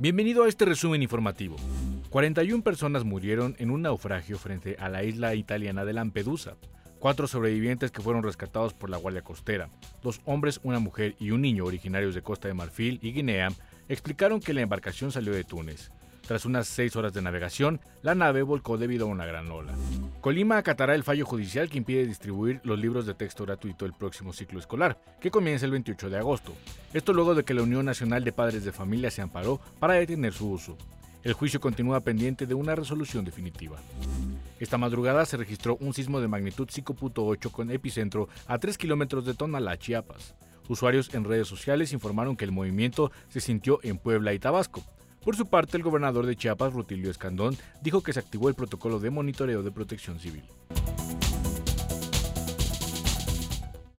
Bienvenido a este resumen informativo. 41 personas murieron en un naufragio frente a la isla italiana de Lampedusa. Cuatro sobrevivientes que fueron rescatados por la Guardia Costera, dos hombres, una mujer y un niño originarios de Costa de Marfil y Guinea, explicaron que la embarcación salió de Túnez. Tras unas seis horas de navegación, la nave volcó debido a una gran ola. Colima acatará el fallo judicial que impide distribuir los libros de texto gratuito el próximo ciclo escolar, que comienza el 28 de agosto. Esto luego de que la Unión Nacional de Padres de Familia se amparó para detener su uso. El juicio continúa pendiente de una resolución definitiva. Esta madrugada se registró un sismo de magnitud 5.8 con epicentro a 3 kilómetros de Tonalá, Chiapas. Usuarios en redes sociales informaron que el movimiento se sintió en Puebla y Tabasco. Por su parte, el gobernador de Chiapas, Rutilio Escandón, dijo que se activó el protocolo de monitoreo de protección civil.